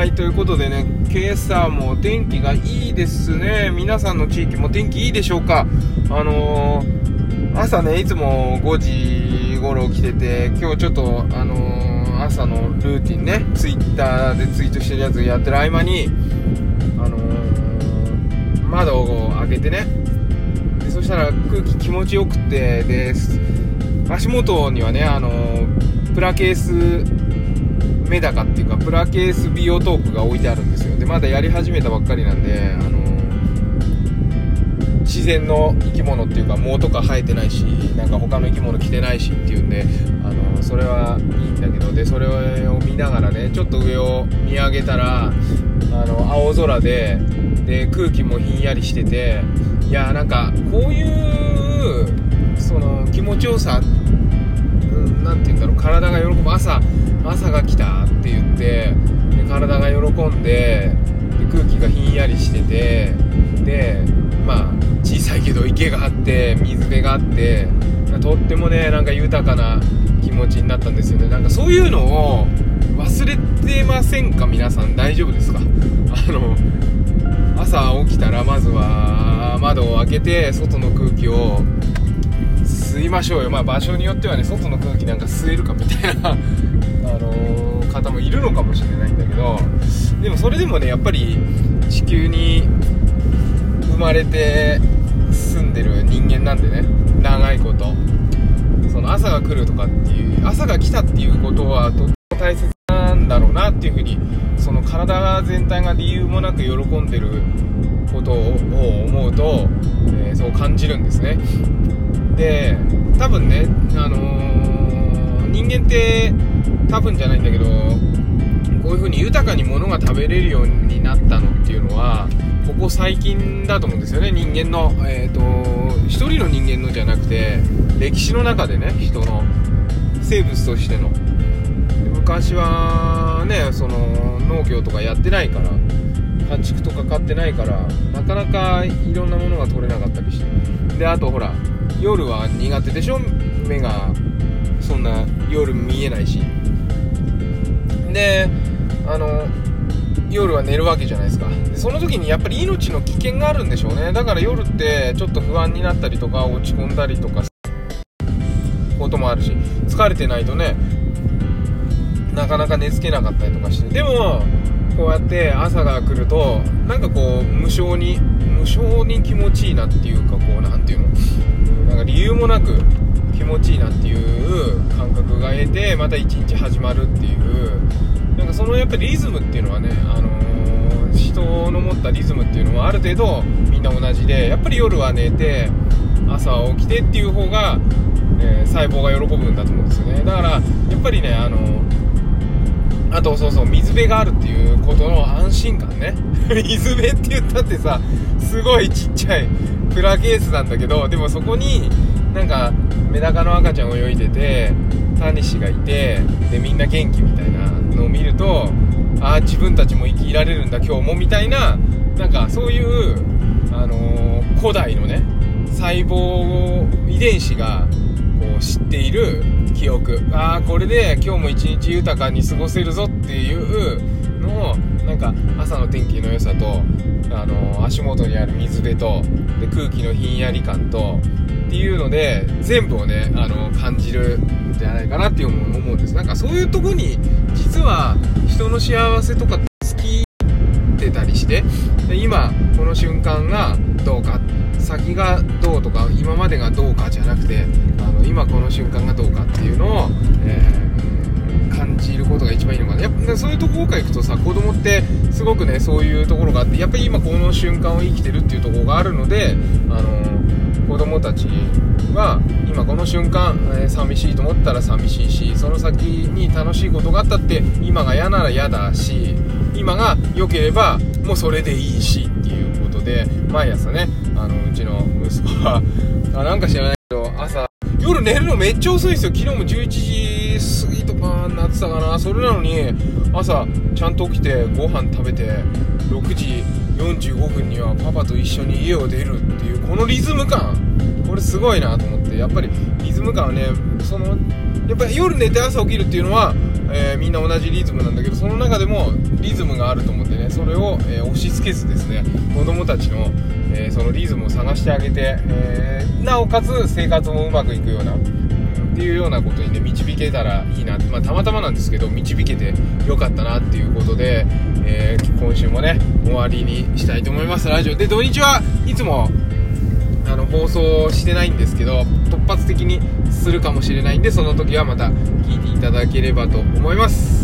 はいということでね今朝も天気がいいですね。皆さんの地域も天気いいでしょうか。あのー、朝ねいつも5時頃来てて今日ちょっとあのー、朝のルーティンねツイッターでツイートしてるやつやってる合間にあのー、窓を開けてね。でそしたら空気気持ちよくてで足元にはねあのプラケースメダカっていうかプラケースビオトープが置いてあるんですよ。でまだやり始めたばっかりなんで、あのー、自然の生き物っていうか藻とか生えてないしなんか他の生き物来てないしっていうんで、あのー、それはいいんだけどでそれを見ながらねちょっと上を見上げたらあの青空でで空気もひんやりしてていやなんかこういうその気持ちよさ何て言うんだろう体が喜ぶ。朝朝が来たって言ってで体が喜んでで空気がひんやりしててでまあ小さいけど池があって水辺があってとってもねなんか豊かな気持ちになったんですよね。なんかそういうのを忘れてませんか？皆さん大丈夫ですか？あの朝起きたらまずは窓を開けて外の空気をましょうよ。まあ場所によってはね外の空気なんか吸えるかみたいな あのー、方もいるのかもしれないんだけどでもそれでもねやっぱり地球に生まれて住んでる人間なんでね長いことその朝が来るとかっていう朝が来たっていうことはとっても大切なんだろうなっていうふうにその体全体が理由もなく喜んでることを思うと、えー、そう感じるんですね。で多分ねあのー、人間って多分じゃないんだけどこういう風に豊かに物が食べれるようになったのっていうのはここ最近だと思うんですよね人間のえ、ー、と1人の人間のじゃなくて歴史の中でね人の生物としての。昔はねその農業とかやってないから家畜とか飼ってないからなかなかいろんなものが取れなかったりして。であとほら夜は苦手でしょ？目がそんな夜見えないし。であの夜は寝るわけじゃないですか。でその時にやっぱり命の危険があるんでしょうね。だから夜ってちょっと不安になったりとか落ち込んだりとかこともあるし疲れてないとねなかなか寝つけなかったりとかして。でもこうやって朝が来るとなんかこう無性に無性に気持ちいいなっていうかこう何ていうの？なんか理由もなく気持ちいいなっていう感覚が得てまた一日始まるっていう。なんかそのやっぱりリズムっていうのはね、あのー、人の持ったリズムっていうのはある程度みんな同じでやっぱり夜は寝て朝起きてっていう方が、えー、細胞が喜ぶんだと思うんですよね。だからやっぱりね、あのー、あとそうそう水辺があるっていうことの安心感ね。水辺って言ったってさすごいちっちゃいプラケースなんだけどでもそこになんかメダカの赤ちゃん泳いでてタニシがいてでみんな元気みたいなのを見るとああ自分たちも生きられるんだ今日もみたいななんかそういう、あのー、古代のね細胞遺伝子がこう知っている記憶。ああこれで今日も一日豊かに過ごせるぞっていうのをなんか朝の天気の良さと、あのー、足元にある水辺とで空気のひんやり感とっていうので全部をねあの感じるんじゃないかなっていう思うんです。なんかそういうとこに実は人の幸せとか好きってたりしてで今この瞬間がどうか。って先がどうとか今までがどうかじゃなくてあの今この瞬間がどうかっていうのを、えー、感じることが一番いいのかな。やっぱそういうところから行くとさ子供ってすごくねそういうところがあってやっぱり今この瞬間を生きてるっていうところがあるのであの子供たちは今この瞬間、えー、寂しいと思ったら寂しいしその先に楽しいことがあったって今が嫌なら嫌だし今が良ければもうそれでいいしっていうで毎朝ねあのうちの息子は あなんか知らないけど朝夜寝るのめっちゃ遅いんですよ。昨日も11時過ぎとかになってたかな。それなのに朝ちゃんと起きてご飯食べて6時45分にはパパと一緒に家を出るっていうこのリズム感。これすごいなと思ってやっぱりリズム感はねそのやっぱり夜寝て朝起きるっていうのはえー、みんな同じリズムなんだけどその中でもリズムがあると思ってねそれを、えー、押し付けずですね子供たちの、えー、そのリズムを探してあげて、えーなおかつ生活もうまくいくようなっていうようなことにね導けたらいいなまあ、たまたまなんですけど導けてよかったなっていうことで、え今週もね終わりにしたいと思います。ラジオ。で土日はいつもあの放送してないんですけど突発的にするかもしれないんでその時はまた聞いていただければと思います。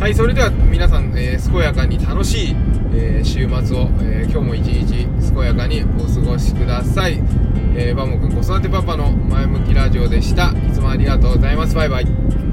はいそれでは皆さん、えー、健やかに楽しい、えー、週末を、えー、今日も一日健やかにお過ごしください、えー、バモくん子育てパパの前向きラジオでした。いつもありがとうございます。バイバイ。